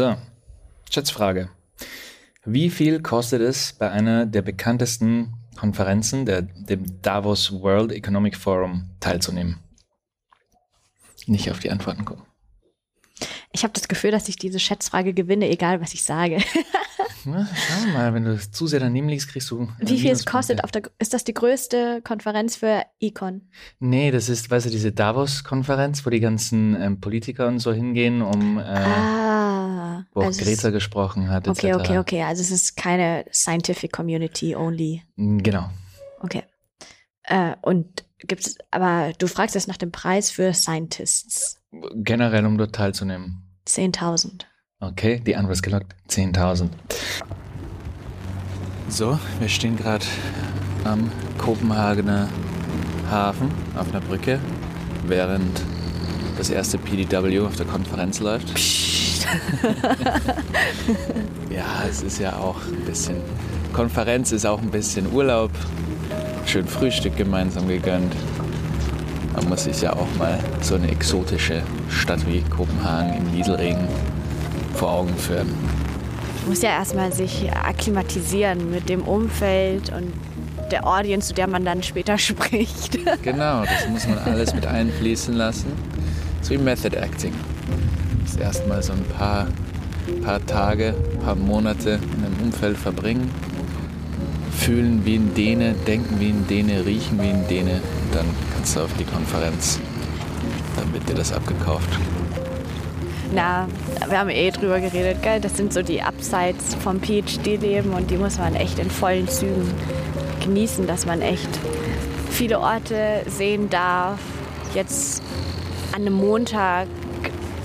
So, Schätzfrage. Wie viel kostet es bei einer der bekanntesten Konferenzen, der, dem Davos World Economic Forum, teilzunehmen? Nicht auf die Antworten gucken. Ich habe das Gefühl, dass ich diese Schätzfrage gewinne, egal was ich sage. Na, schauen wir mal, wenn du zu sehr daneben liegst, kriegst du. Wie viel es kostet auf der, ist das die größte Konferenz für Econ? Nee, das ist, weißt du, diese Davos-Konferenz, wo die ganzen ähm, Politiker und so hingehen, um, äh, ah, wo auch also es Greta gesprochen hat, etc. Okay, okay, okay. Also es ist keine scientific community only. Genau. Okay. Äh, und gibt es, aber du fragst jetzt nach dem Preis für Scientists. Generell, um dort teilzunehmen. 10.000. Okay, die Antwort ist gelockt. 10.000. So, wir stehen gerade am Kopenhagener Hafen auf einer Brücke, während das erste PDW auf der Konferenz läuft. ja, es ist ja auch ein bisschen. Konferenz ist auch ein bisschen Urlaub. Schön Frühstück gemeinsam gegönnt. Man muss sich ja auch mal so eine exotische Stadt wie Kopenhagen im Nieselregen vor Augen führen. Muss ja erstmal sich akklimatisieren mit dem Umfeld und der Audience, zu der man dann später spricht. Genau, das muss man alles mit einfließen lassen. So wie Method Acting. Das erstmal so ein paar, paar Tage, paar Monate in einem Umfeld verbringen. Fühlen wie ein Däne, denken wie ein Däne, riechen wie ein Däne. Dann kannst du auf die Konferenz. Dann wird dir das abgekauft. Na, wir haben eh drüber geredet, gell? Das sind so die Upsides vom PhD-Leben und die muss man echt in vollen Zügen genießen, dass man echt viele Orte sehen darf. Jetzt an einem Montag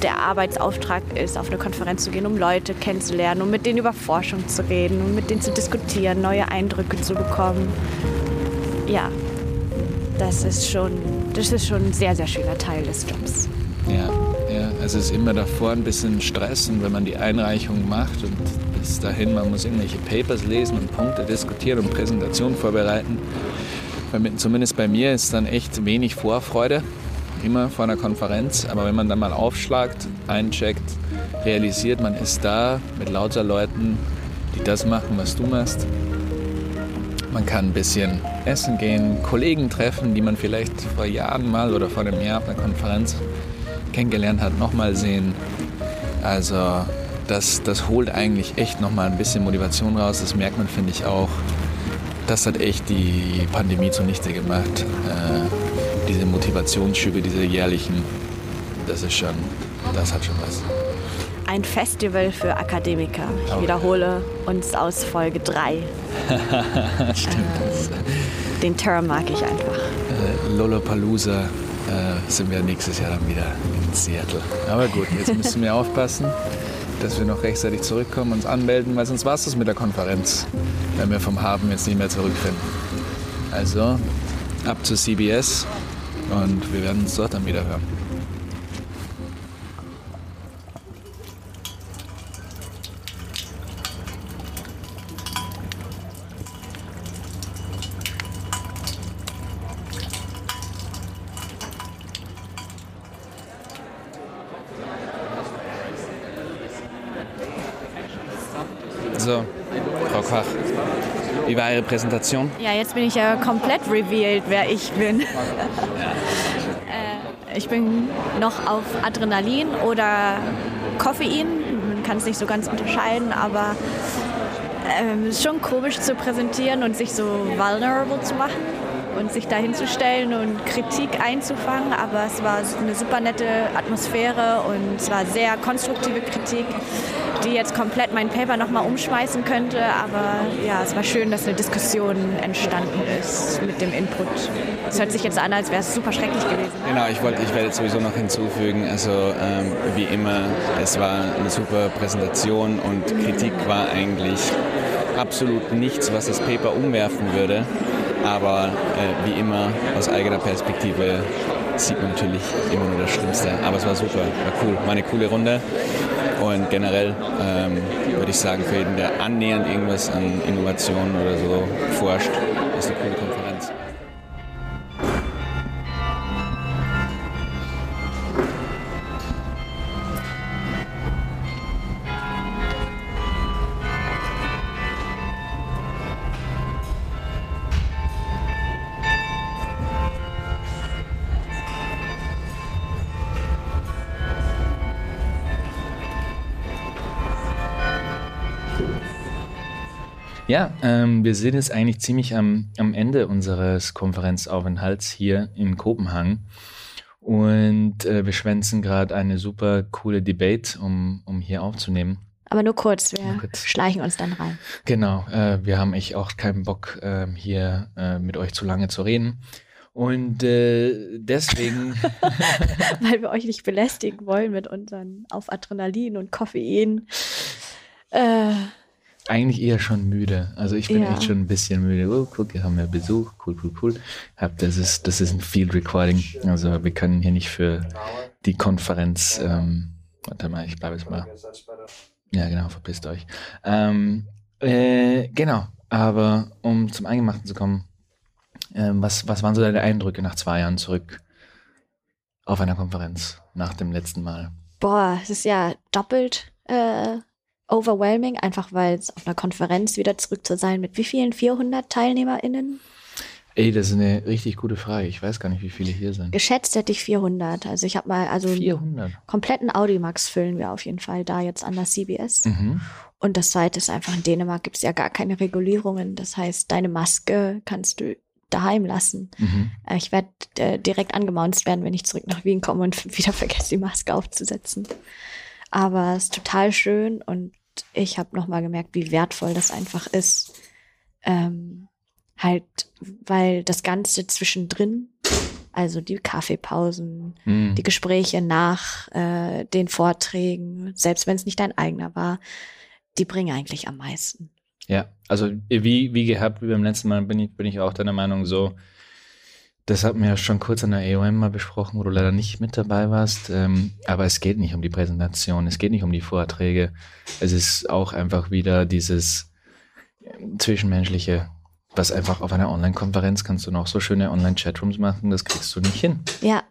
der Arbeitsauftrag ist, auf eine Konferenz zu gehen, um Leute kennenzulernen, um mit denen über Forschung zu reden, um mit denen zu diskutieren, neue Eindrücke zu bekommen. Ja, das ist schon, das ist schon ein sehr, sehr schöner Teil des Jobs. Ja, ja, also es ist immer davor ein bisschen Stress wenn man die Einreichung macht und bis dahin, man muss irgendwelche Papers lesen und Punkte diskutieren und Präsentationen vorbereiten. Zumindest bei mir ist dann echt wenig Vorfreude, immer vor einer Konferenz. Aber wenn man dann mal aufschlagt, eincheckt, realisiert, man ist da mit lauter Leuten, die das machen, was du machst. Man kann ein bisschen essen gehen, Kollegen treffen, die man vielleicht vor Jahren mal oder vor einem Jahr auf einer Konferenz kennengelernt hat, nochmal sehen. Also das, das holt eigentlich echt nochmal ein bisschen Motivation raus. Das merkt man, finde ich, auch. Das hat echt die Pandemie zunichte gemacht. Äh, diese Motivationsschübe, diese jährlichen, das ist schon, das hat schon was. Ein Festival für Akademiker. Ich Oh. wiederhole uns aus Folge 3. Stimmt. Das, Den Term mag ich einfach. äh, Lollapalooza äh, sind wir nächstes Jahr dann wieder in Seattle. Aber gut, jetzt müssen wir aufpassen, dass wir noch rechtzeitig zurückkommen, uns anmelden, weil sonst war es das mit der Konferenz, wenn wir vom Hafen jetzt nicht mehr zurückfinden. Also ab zu CBS und wir werden uns dort dann wieder hören. So, Wie war Ihre Präsentation? Ja, jetzt bin ich ja komplett revealed, wer ich bin. äh, ich bin noch auf Adrenalin oder Koffein. Man kann es nicht so ganz unterscheiden, aber ähm, es ist schon komisch zu präsentieren und sich so vulnerable zu machen und sich da hinzustellen und Kritik einzufangen. Aber es war eine super nette Atmosphäre und es war sehr konstruktive Kritik, die jetzt komplett mein Paper nochmal umschmeißen könnte. Aber ja, es war schön, dass eine Diskussion entstanden ist mit dem Input. Es hört sich jetzt an, als wäre es super schrecklich gewesen. Genau, ich wollte, ich werde sowieso noch hinzufügen, also ähm, wie immer, es war eine super Präsentation und Kritik war eigentlich absolut nichts, was das Paper umwerfen würde. Aber äh, wie immer, aus eigener Perspektive sieht man natürlich immer nur das Schlimmste. Aber es war super, war cool, war eine coole Runde. Und generell ähm, würde ich sagen, für jeden, der annähernd irgendwas an Innovationen oder so forscht, ist eine coole Ja, ähm, wir sind jetzt eigentlich ziemlich am, am Ende unseres Konferenzaufenthalts hier in Kopenhagen. Und äh, wir schwänzen gerade eine super coole Debate, um, um hier aufzunehmen. Aber nur kurz, wir nur kurz. schleichen uns dann rein. Genau, äh, wir haben echt auch keinen Bock, äh, hier mit euch zu lange zu reden. Und äh, deswegen. Weil wir euch nicht belästigen wollen mit unseren auf Adrenalin und Koffein. Äh, eigentlich eher schon müde. Also ich bin ja. echt schon ein bisschen müde. Oh, guck, wir haben ja Besuch. Cool, cool, cool. Das ist, das ist ein Field Recording. Also wir können hier nicht für die Konferenz. Ähm, warte mal, ich bleibe jetzt mal. Ja, genau, verpisst euch. Ähm, äh, genau, aber um zum Eingemachten zu kommen, äh, was, was waren so deine Eindrücke nach zwei Jahren zurück auf einer Konferenz nach dem letzten Mal? Boah, es ist ja doppelt äh, overwhelming, einfach weil es auf einer Konferenz wieder zurück zu sein mit wie vielen? 400 TeilnehmerInnen? Ey, das ist eine richtig gute Frage. Ich weiß gar nicht, wie viele hier sind. Geschätzt hätte ich 400. Also ich habe mal, also 400. kompletten Audimax füllen wir auf jeden Fall da jetzt an der CBS. Mhm. Und das zweite ist einfach, in Dänemark gibt es ja gar keine Regulierungen. Das heißt, deine Maske kannst du daheim lassen. Mhm. Äh, ich werde äh, direkt angemaunzt werden, wenn ich zurück nach Wien komme und wieder vergesse, die Maske aufzusetzen. Aber es ist total schön und ich habe nochmal gemerkt, wie wertvoll das einfach ist. Ähm, halt, weil das Ganze zwischendrin, also die Kaffeepausen, mhm. die Gespräche nach äh, den Vorträgen, selbst wenn es nicht dein eigener war, die bringen eigentlich am meisten. Ja, also wie, wie gehabt, wie beim letzten Mal bin ich, bin ich auch deiner Meinung so, das hatten wir ja schon kurz an der EOM mal besprochen, wo du leider nicht mit dabei warst. Ähm, aber es geht nicht um die Präsentation, es geht nicht um die Vorträge. Es ist auch einfach wieder dieses ähm, Zwischenmenschliche, was einfach auf einer Online-Konferenz kannst du noch so schöne Online-Chatrooms machen, das kriegst du nicht hin. Ja.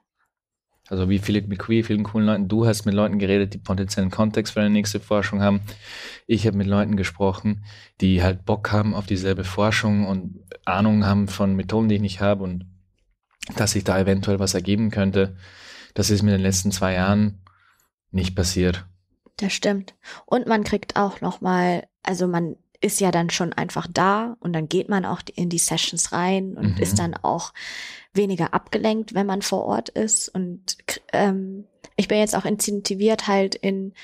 Also wie viele, mit wie vielen coolen Leuten, du hast mit Leuten geredet, die potenziellen Kontext für deine nächste Forschung haben. Ich habe mit Leuten gesprochen, die halt Bock haben auf dieselbe Forschung und Ahnung haben von Methoden, die ich nicht habe und dass sich da eventuell was ergeben könnte. Das ist mir in den letzten zwei Jahren nicht passiert. Das stimmt. Und man kriegt auch noch mal, also man ist ja dann schon einfach da und dann geht man auch in die Sessions rein und mhm. ist dann auch weniger abgelenkt, wenn man vor Ort ist. Und ähm, ich bin jetzt auch incentiviert, halt in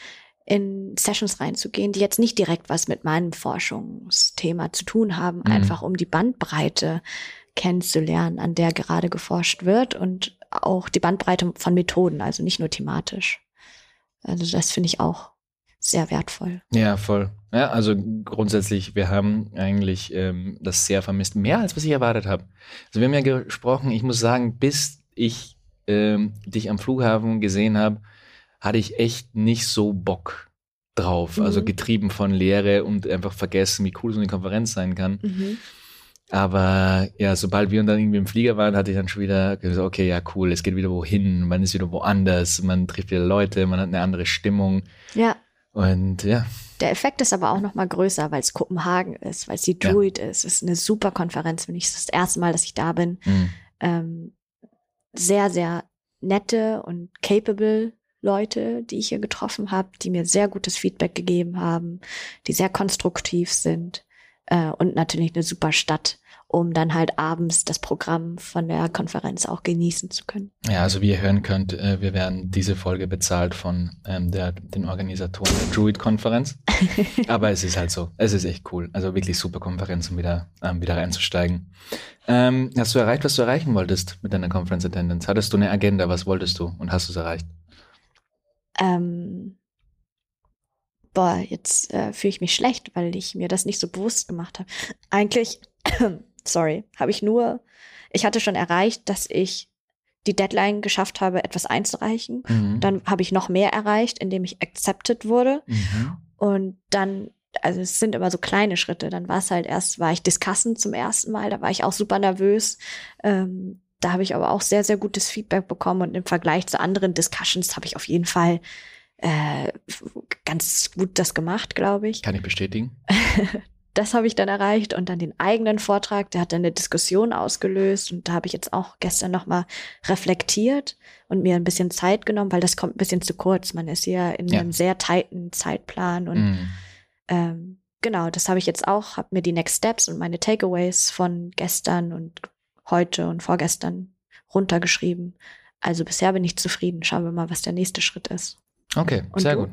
in Sessions reinzugehen, die jetzt nicht direkt was mit meinem Forschungsthema zu tun haben, mhm. einfach um die Bandbreite kennenzulernen, an der gerade geforscht wird und auch die Bandbreite von Methoden, also nicht nur thematisch. Also das finde ich auch sehr wertvoll. Ja, voll. Ja, also grundsätzlich, wir haben eigentlich ähm, das sehr vermisst. Mehr als was ich erwartet habe. Also wir haben ja gesprochen, ich muss sagen, bis ich ähm, dich am Flughafen gesehen habe, hatte ich echt nicht so Bock drauf. Also mhm. Also getrieben von Lehre und einfach vergessen, wie cool so eine Konferenz sein kann. Mhm. Aber ja, sobald wir dann irgendwie im Flieger waren, hatte ich dann schon wieder gesagt, okay, ja, cool, es geht wieder wohin, man ist wieder woanders, man trifft wieder Leute, man hat eine andere Stimmung. Ja. Und ja. Der Effekt ist aber auch noch mal größer, weil es Kopenhagen ist, weil es die Druid ja. ist. Es ist eine super Konferenz, wenn ich das erste Mal, dass ich da bin. Mhm. Ähm, sehr, sehr nette und capable Leute, die ich hier getroffen habe, die mir sehr gutes Feedback gegeben haben, die sehr konstruktiv sind äh, und natürlich eine super Stadt um dann halt abends das Programm von der Konferenz auch genießen zu können. Ja, also wie ihr hören könnt, äh, wir werden diese Folge bezahlt von ähm, der, den Organisatoren der Druid-Konferenz. Aber es ist halt so, es ist echt cool. Also wirklich super Konferenz, um wieder, ähm, wieder reinzusteigen. Ähm, hast du erreicht, was du erreichen wolltest mit deiner Conference Attendance? Hattest du eine Agenda, was wolltest du und hast du es erreicht? Ähm, boah, jetzt äh, fühle ich mich schlecht, weil ich mir das nicht so bewusst gemacht habe. Eigentlich sorry, habe ich nur, ich hatte schon erreicht, dass ich die Deadline geschafft habe, etwas einzureichen. Mhm. Dann habe ich noch mehr erreicht, indem ich accepted wurde. Mhm. Und dann, also es sind immer so kleine Schritte. Dann war es halt erst, war ich Discussen zum ersten Mal, da war ich auch super nervös. Ähm, da habe ich aber auch sehr, sehr gutes Feedback bekommen und im Vergleich zu anderen Discussions habe ich auf jeden Fall äh, ganz gut das gemacht, glaube ich. Kann ich bestätigen. das habe ich dann erreicht und dann den eigenen Vortrag, der hat dann eine Diskussion ausgelöst und da habe ich jetzt auch gestern nochmal reflektiert und mir ein bisschen Zeit genommen, weil das kommt ein bisschen zu kurz. Man ist ja in ja. einem sehr tighten Zeitplan und mm. ähm, genau, das habe ich jetzt auch, habe mir die Next Steps und meine Takeaways von gestern und heute und vorgestern runtergeschrieben. Also bisher bin ich zufrieden. Schauen wir mal, was der nächste Schritt ist. Okay, und sehr du? gut.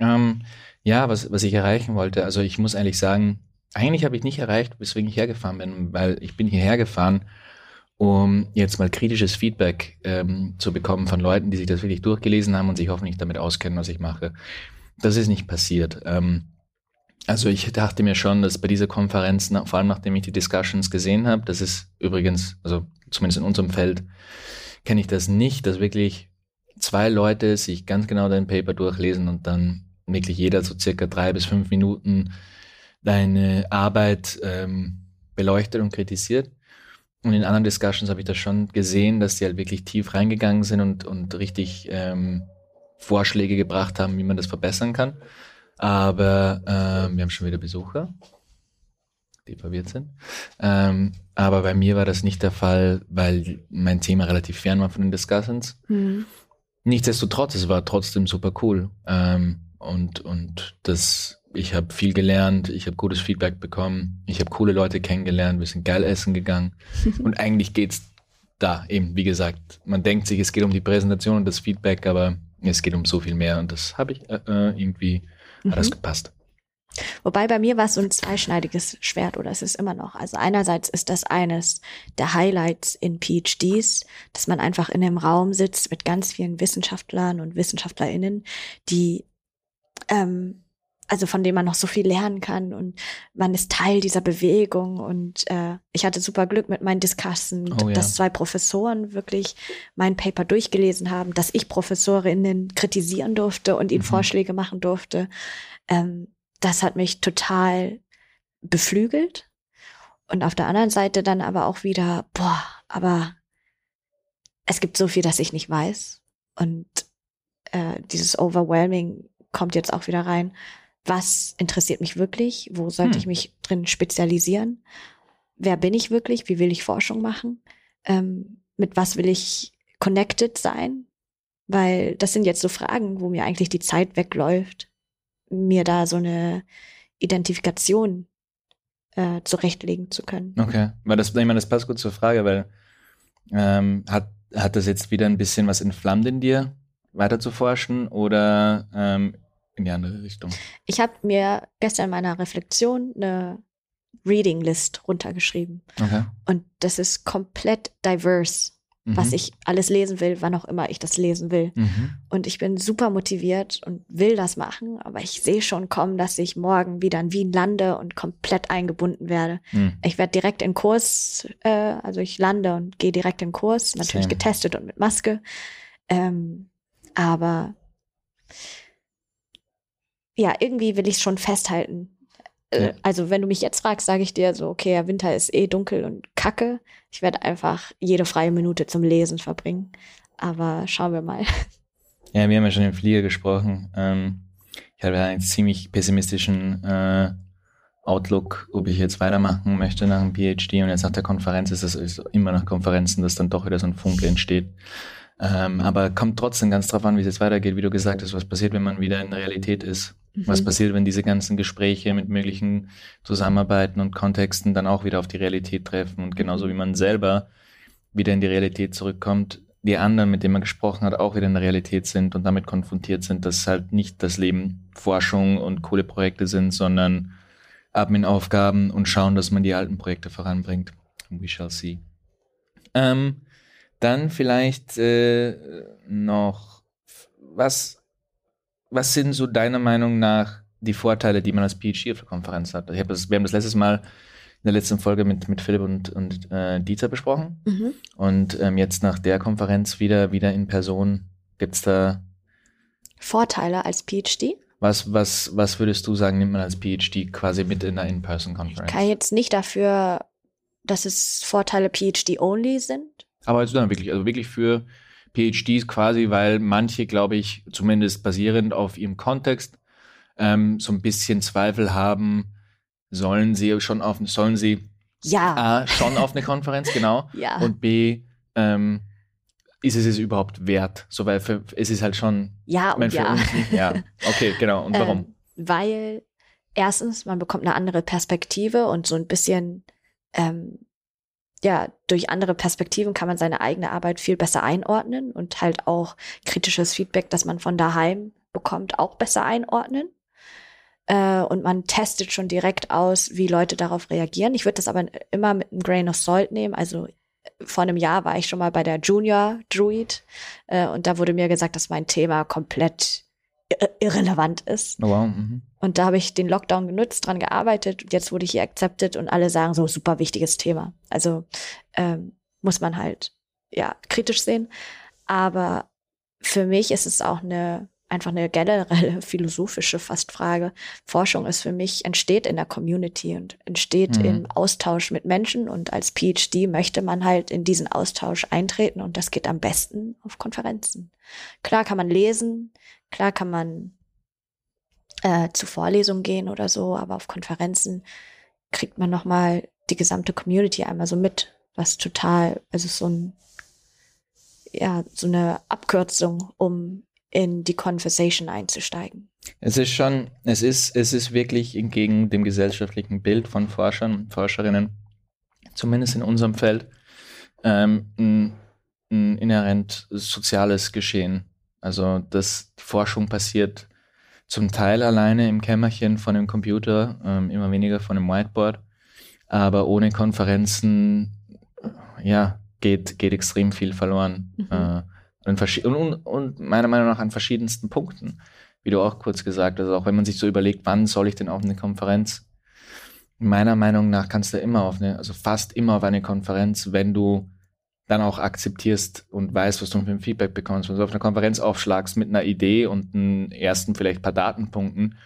Ähm, ja, was, was ich erreichen wollte, also ich muss ehrlich sagen, eigentlich habe ich nicht erreicht, weswegen ich hergefahren bin, weil ich bin hierher gefahren, um jetzt mal kritisches Feedback ähm, zu bekommen von Leuten, die sich das wirklich durchgelesen haben und sich hoffentlich damit auskennen, was ich mache. Das ist nicht passiert. Ähm, also ich dachte mir schon, dass bei dieser Konferenz, vor allem nachdem ich die Discussions gesehen habe, das ist übrigens, also zumindest in unserem Feld, kenne ich das nicht, dass wirklich zwei Leute sich ganz genau dein Paper durchlesen und dann wirklich jeder so circa drei bis fünf Minuten deine Arbeit ähm, beleuchtet und kritisiert. Und in anderen Discussions habe ich das schon gesehen, dass die halt wirklich tief reingegangen sind und, und richtig ähm, Vorschläge gebracht haben, wie man das verbessern kann. Aber ähm, wir haben schon wieder Besucher, die verwirrt sind. Ähm, aber bei mir war das nicht der Fall, weil mein Thema relativ fern war von den Discussions. Mhm. Nichtsdestotrotz, es war trotzdem super cool. Ähm, und, und das, ich habe viel gelernt, ich habe gutes Feedback bekommen, ich habe coole Leute kennengelernt, wir sind geil essen gegangen. und eigentlich geht's da eben, wie gesagt, man denkt sich, es geht um die Präsentation und das Feedback, aber es geht um so viel mehr und das habe ich äh, äh irgendwie, mhm. hat das gepasst. Wobei bei mir war es so ein zweischneidiges Schwert oder es ist immer noch. Also einerseits ist das eines der Highlights in PhDs, dass man einfach in einem Raum sitzt mit ganz vielen Wissenschaftlern und Wissenschaftlerinnen, die ähm, also von dem man noch so viel lernen kann und man ist Teil dieser Bewegung und äh, ich hatte super Glück mit meinen Discussen, oh, ja. dass zwei Professoren wirklich mein Paper durchgelesen haben, dass ich Professorinnen kritisieren durfte und ihnen mhm. Vorschläge machen durfte. Ähm, das hat mich total beflügelt. Und auf der anderen Seite dann aber auch wieder, boah, aber es gibt so viel, das ich nicht weiß. Und äh, dieses Overwhelming kommt jetzt auch wieder rein. Was interessiert mich wirklich? Wo sollte hm. ich mich drin spezialisieren? Wer bin ich wirklich? Wie will ich Forschung machen? Ähm, mit was will ich connected sein? Weil das sind jetzt so Fragen, wo mir eigentlich die Zeit wegläuft mir da so eine Identifikation äh, zurechtlegen zu können. Okay, weil das, ich meine, das passt gut zur Frage, weil ähm, hat, hat das jetzt wieder ein bisschen was entflammt in dir, weiter zu forschen oder ähm, in die andere Richtung? Ich habe mir gestern in meiner Reflexion eine Reading List runtergeschrieben. Okay. Und das ist komplett diverse mhm. was ich alles lesen will, wann auch immer ich das lesen will. Mhm. Und ich bin super motiviert und will das machen, aber ich sehe schon kommen, dass ich morgen wieder in Wien lande und komplett eingebunden werde. Mhm. Ich werde direkt in Kurs, äh, also ich lande und gehe direkt in Kurs, natürlich Same. getestet und mit Maske. Ähm, aber ja, irgendwie will ich es schon festhalten. Äh, ja. Also wenn du mich jetzt fragst, sage ich dir so, okay, der Winter ist eh dunkel und kacke. Ich werde einfach jede freie Minute zum Lesen verbringen. Aber schauen wir mal. Ja, wir haben ja schon im Flieger gesprochen. Ähm, ich habe ja einen ziemlich pessimistischen äh, Outlook, ob ich jetzt weitermachen möchte nach dem PhD. Und jetzt nach der Konferenz ist es immer nach Konferenzen, dass dann doch wieder so ein Funke entsteht. Ähm, aber kommt trotzdem ganz drauf an, wie es jetzt weitergeht, wie du gesagt hast, was passiert, wenn man wieder in der Realität ist. Mhm. Was passiert, wenn diese ganzen Gespräche mit möglichen Zusammenarbeiten und Kontexten dann auch wieder auf die Realität treffen und genauso wie man selber wieder in die Realität zurückkommt, die anderen, mit denen man gesprochen hat, auch wieder in der Realität sind und damit konfrontiert sind, dass halt nicht das Leben Forschung und coole Projekte sind, sondern Admin-Aufgaben und schauen, dass man die alten Projekte voranbringt. We shall see. Ähm, dann vielleicht äh, noch, was was sind so deiner Meinung nach die Vorteile, die man als PhD auf der Konferenz hat? Ich hab das, wir haben das letztes Mal in der letzten Folge mit, mit Philipp und, und äh, Dieter besprochen. Mhm. Und ähm, jetzt nach der Konferenz wieder, wieder in Person. Gibt es da Vorteile als PhD? Was, was, was würdest du sagen, nimmt man als PhD quasi mit in einer In-Person-Konferenz? Ich kann jetzt nicht dafür, dass es Vorteile PhD-only sind. Aber also dann wirklich, also wirklich für PhDs quasi, weil manche, glaube ich, zumindest basierend auf ihrem Kontext, ähm, so ein bisschen Zweifel haben, sollen sie schon auf, sollen sie ja. A, schon auf eine Konferenz, genau, ja. und B, ähm, ist es es überhaupt wert? So, weil für, es ist halt schon. Ja, und ja. Uns, ja, okay, genau. Und warum? Ähm, weil erstens, man bekommt eine andere Perspektive und so ein bisschen, ähm, ja, durch andere Perspektiven kann man seine eigene Arbeit viel besser einordnen und halt auch kritisches Feedback, das man von daheim bekommt, auch besser einordnen. Äh, und man testet schon direkt aus, wie Leute darauf reagieren. Ich würde das aber immer mit einem Grain of Salt nehmen. Also vor einem Jahr war ich schon mal bei der Junior Druid äh, und da wurde mir gesagt, dass mein Thema komplett irrelevant ist. Oh wow. Mhm. Und da habe ich den Lockdown genutzt, dran gearbeitet. Jetzt wurde ich hier accepted und alle sagen so super wichtiges Thema. Also ähm, muss man halt ja kritisch sehen. Aber für mich ist es auch eine einfach eine generelle philosophische fast Frage. Forschung ist für mich, entsteht in der Community und entsteht mhm. im Austausch mit Menschen und als PhD möchte man halt in diesen Austausch eintreten und das geht am besten auf Konferenzen. Klar kann man lesen, klar kann man äh, zu Vorlesungen gehen oder so, aber auf Konferenzen kriegt man nochmal die gesamte Community einmal so mit, was total, also so ein ja, so eine Abkürzung, um in die Conversation einzusteigen. Es ist schon, es ist, es ist wirklich entgegen dem gesellschaftlichen Bild von Forschern und Forscherinnen, zumindest in unserem Feld, ähm, ein, ein inhärent soziales Geschehen. Also, die Forschung passiert zum Teil alleine im Kämmerchen von dem Computer, ähm, immer weniger von dem Whiteboard, aber ohne Konferenzen, ja, geht, geht extrem viel verloren. Mhm. Äh, und, und, und, meiner Meinung nach an verschiedensten Punkten, wie du auch kurz gesagt hast, auch wenn man sich so überlegt, wann soll ich denn auf eine Konferenz? Meiner Meinung nach kannst du immer auf eine, also fast immer auf eine Konferenz, wenn du dann auch akzeptierst und weißt, was du für ein Feedback bekommst. Wenn du auf eine Konferenz aufschlagst mit einer Idee und einen ersten vielleicht paar Datenpunkten,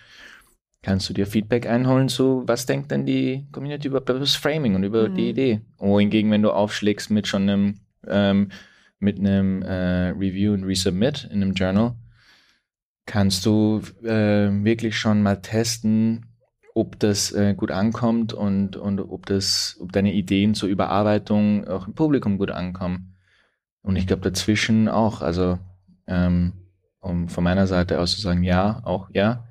kannst du dir Feedback einholen zu, was denkt denn die Community über das Framing und über mhm. die Idee. Wohingegen, wenn du aufschlägst mit schon einem ähm, mit einem äh, Review und Resubmit in einem Journal, kannst du äh, wirklich schon mal testen, ob das äh, gut ankommt und, und ob, das, ob deine Ideen zur Überarbeitung auch im Publikum gut ankommen. Und ich glaube dazwischen auch, also ähm, um von meiner Seite aus zu sagen, ja, auch ja.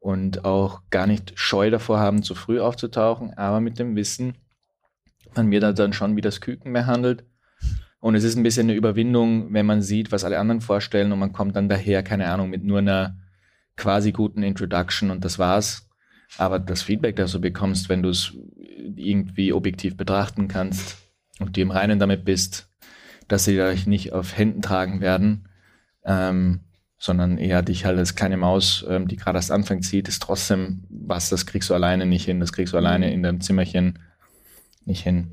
Und auch gar nicht scheu davor haben, zu früh aufzutauchen, aber mit dem Wissen, man wird dann schon wie das Küken behandelt und es ist ein bisschen eine Überwindung, wenn man sieht, was alle anderen vorstellen und man kommt dann daher, keine Ahnung, mit nur einer quasi guten Introduction und das war's. Aber das Feedback, das du bekommst, wenn du es irgendwie objektiv betrachten kannst und dir im Reinen damit bist, dass sie dich nicht auf Händen tragen werden, ähm, sondern eher dich halt als kleine Maus, ähm, die gerade erst anfängt, zieht, ist trotzdem was, das kriegst du alleine nicht hin, das kriegst du alleine mhm. in deinem Zimmerchen nicht hin.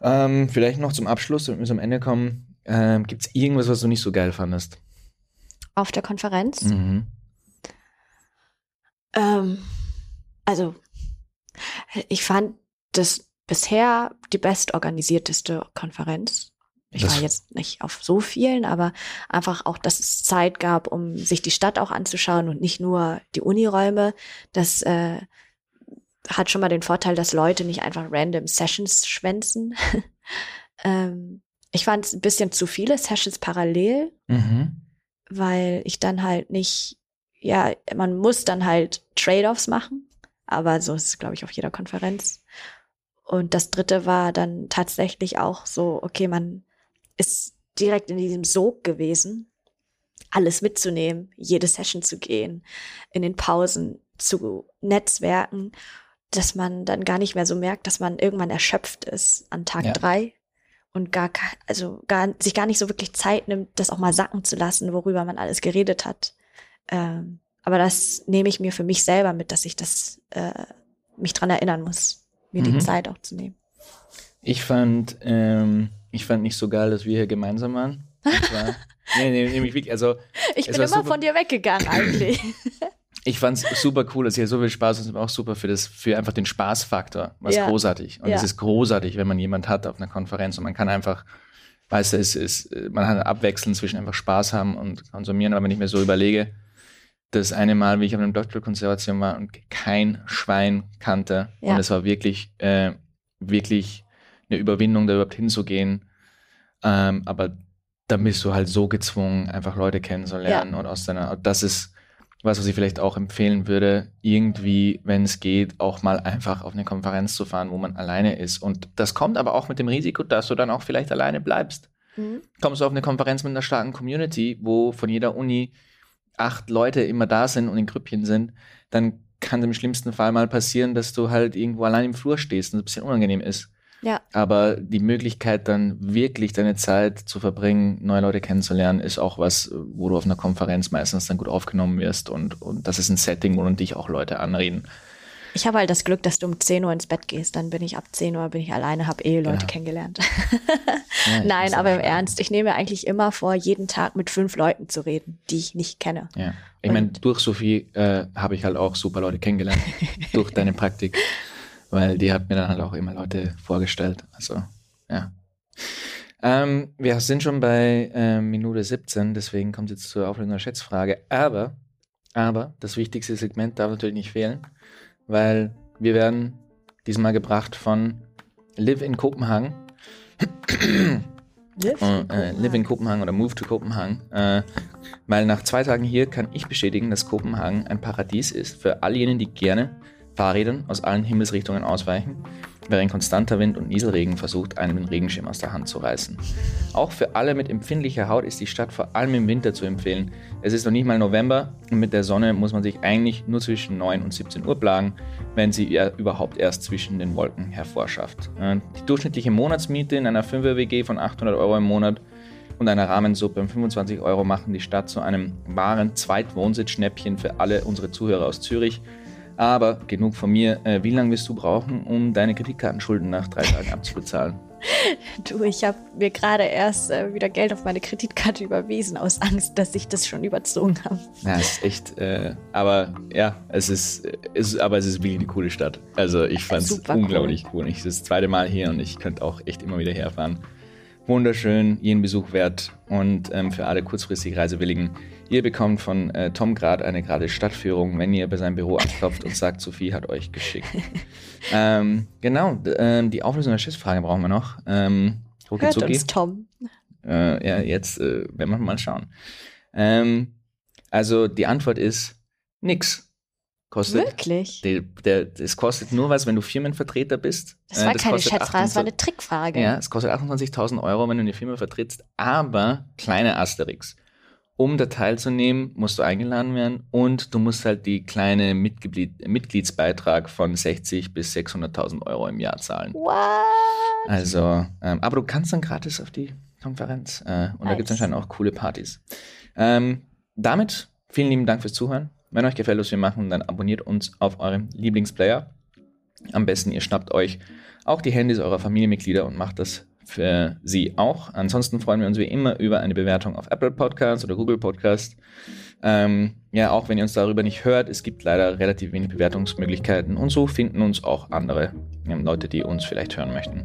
Ähm, vielleicht noch zum Abschluss, damit wir zum Ende kommen. Ähm, Gibt es irgendwas, was du nicht so geil fandest? Auf der Konferenz? Mhm. Ähm, also, ich fand das bisher die bestorganisierteste Konferenz. Ich das war jetzt nicht auf so vielen, aber einfach auch, dass es Zeit gab, um sich die Stadt auch anzuschauen und nicht nur die Uniräume. Das äh, hat schon mal den Vorteil, dass Leute nicht einfach random Sessions schwänzen. ähm, ich fand es ein bisschen zu viele Sessions parallel, mhm. weil ich dann halt nicht, ja, man muss dann halt Trade-offs machen, aber so ist es, glaube ich, auf jeder Konferenz. Und das dritte war dann tatsächlich auch so, okay, man ist direkt in diesem Sog gewesen, alles mitzunehmen, jede Session zu gehen, in den Pausen zu netzwerken dass man dann gar nicht mehr so merkt, dass man irgendwann erschöpft ist an Tag ja. drei und gar, also gar, sich gar nicht so wirklich Zeit nimmt, das auch mal sacken zu lassen, worüber man alles geredet hat. Ähm, aber das nehme ich mir für mich selber mit, dass ich das, äh, mich dran erinnern muss, mir mhm. die Zeit auch zu nehmen. Ich fand, ähm, ich fand nicht so geil, dass wir hier gemeinsam waren. Zwar, nee, nee, nämlich wirklich, also. Ich bin immer super, von dir weggegangen eigentlich. ich fand es super cool, es hier so viel Spaß und auch super für das, für einfach den Spaßfaktor, was ja. großartig. Und ja. es ist großartig, wenn man jemand hat auf einer Konferenz und man kann einfach, weißt du, es ist, man hat abwechseln zwischen einfach Spaß haben und konsumieren, aber wenn ich mir so überlege, das eine Mal, wie ich auf einem Doktorkonservation war und kein Schwein kannte ja. und es war wirklich, äh, wirklich eine Überwindung, da überhaupt hinzugehen. Ähm, aber da bist du halt so gezwungen, einfach Leute kennenzulernen und aus deiner, das ist, was, was ich vielleicht auch empfehlen würde, irgendwie, wenn es geht, auch mal einfach auf eine Konferenz zu fahren, wo man alleine ist. Und das kommt aber auch mit dem Risiko, dass du dann auch vielleicht alleine bleibst. Mhm. Kommst du auf eine Konferenz mit einer starken Community, wo von jeder Uni acht Leute immer da sind und in Grüppchen sind, dann kann im schlimmsten Fall mal passieren, dass du halt irgendwo allein im Flur stehst und es ein bisschen unangenehm ist. Ja. Aber die Möglichkeit, dann wirklich deine Zeit zu verbringen, neue Leute kennenzulernen, ist auch was, wo du auf einer Konferenz meistens dann gut aufgenommen wirst und, und das ist ein Setting, wo dann dich auch Leute anreden. Ich habe halt das Glück, dass du um 10 Uhr ins Bett gehst. Dann bin ich ab 10 Uhr, bin ich alleine, habe eh Leute ja. kennengelernt. ja, Nein, aber im Ernst, ich nehme eigentlich immer vor, jeden Tag mit fünf Leuten zu reden, die ich nicht kenne. Ja. Ich meine, durch Sophie äh, habe ich halt auch super Leute kennengelernt, durch deine Praktik weil die hat mir dann halt auch immer Leute vorgestellt. Also, ja. Ähm, wir sind schon bei äh, Minute 17, deswegen kommt jetzt zur Auflösung der Schätzfrage. Aber, aber das wichtigste Segment darf natürlich nicht fehlen, weil wir werden diesmal gebracht von Live in Kopenhagen. Live, in äh, Live in Kopenhagen oder Move to Kopenhagen. Äh, weil nach zwei Tagen hier kann ich bestätigen, dass Kopenhagen ein Paradies ist für all jenen, die gerne Fahrrädern aus allen Himmelsrichtungen ausweichen, während konstanter Wind und Nieselregen versucht, einem den Regenschirm aus der Hand zu reißen. Auch für alle mit empfindlicher Haut ist die Stadt vor allem im Winter zu empfehlen. Es ist noch nicht mal November und mit der Sonne muss man sich eigentlich nur zwischen 9 und 17 Uhr plagen, wenn sie überhaupt erst zwischen den Wolken hervorschafft. Äh, die durchschnittliche Monatsmiete in einer 5er-WG von 800 Euro im Monat und einer Rahmensuppe um 25 Euro machen die Stadt zu einem wahren Zweitwohnsitzschnäppchen für alle unsere Zuhörer aus Zürich aber genug von mir. Äh, wie lange wirst du brauchen, um deine Kreditkartenschulden nach drei Tagen abzubezahlen? Du, ich habe mir gerade erst äh, wieder Geld auf meine Kreditkarte überwiesen, aus Angst, dass ich das schon überzogen habe. Ja, es ist echt, äh, aber ja, es ist, es ist, aber es ist wirklich eine coole Stadt. Also ich fand es unglaublich cool. cool. Ich bin das zweite Mal hier und ich könnte auch echt immer wieder herfahren. Wunderschön, jeden Besuch wert und ähm, für alle kurzfristig Reisewilligen Ihr bekommt von äh, Tom gerade eine gerade Stadtführung, wenn ihr bei seinem Büro anklopft und sagt, Sophie hat euch geschickt. ähm, genau, ähm, die Auflösung der Schiffsfrage brauchen wir noch. Ähm, Hört uns Tom. Äh, ja, jetzt äh, werden wir mal schauen. Ähm, also die Antwort ist nix. Kostet, Wirklich? Es kostet nur was, wenn du Firmenvertreter bist. Das war äh, das keine Schätzfrage, das war eine Trickfrage. Ja, es kostet 28.000 Euro, wenn du eine Firma vertrittst, aber kleine Asterix um da teilzunehmen, musst du eingeladen werden und du musst halt die kleine Mitglied Mitgliedsbeitrag von 60 bis 600.000 Euro im Jahr zahlen. What? Also, ähm, aber du kannst dann gratis auf die Konferenz äh, und nice. da gibt es anscheinend auch coole Partys. Ähm, damit vielen lieben Dank fürs Zuhören. Wenn euch gefällt, was wir machen, dann abonniert uns auf eurem Lieblingsplayer. Am besten ihr schnappt euch auch die Handys eurer Familienmitglieder und macht das für Sie auch. Ansonsten freuen wir uns wie immer über eine Bewertung auf Apple Podcasts oder Google Podcasts. Ähm, ja, auch wenn ihr uns darüber nicht hört, es gibt leider relativ wenig Bewertungsmöglichkeiten und so finden uns auch andere ähm, Leute, die uns vielleicht hören möchten.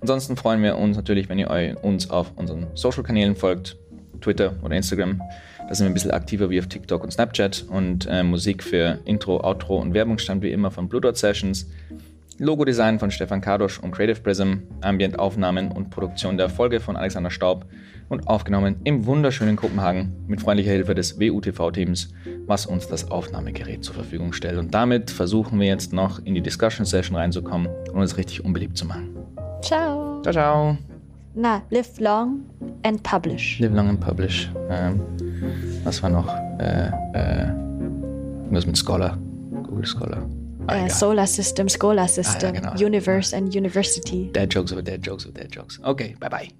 Ansonsten freuen wir uns natürlich, wenn ihr uns auf unseren Social-Kanälen folgt, Twitter oder Instagram. Da sind wir ein bisschen aktiver wie auf TikTok und Snapchat und äh, Musik für Intro, Outro und Werbung stammt wie immer von Blue Dot Sessions. Logodesign von Stefan Kadosch und Creative Prism, Ambient-Aufnahmen und Produktion der Folge von Alexander Staub und aufgenommen im wunderschönen Kopenhagen mit freundlicher Hilfe des WUTV-Teams, was uns das Aufnahmegerät zur Verfügung stellt. Und damit versuchen wir jetzt noch in die Discussion-Session reinzukommen und uns richtig unbeliebt zu machen. Ciao. Ciao, ciao. Na, live long and publish. Live long and publish. Ähm, was war noch? Äh, äh, irgendwas mit Scholar. Google Scholar. Uh, solar system, Scholar system, ah, ja, genau. Universe and University. Dead jokes over dead jokes over dead jokes. Okay, bye bye.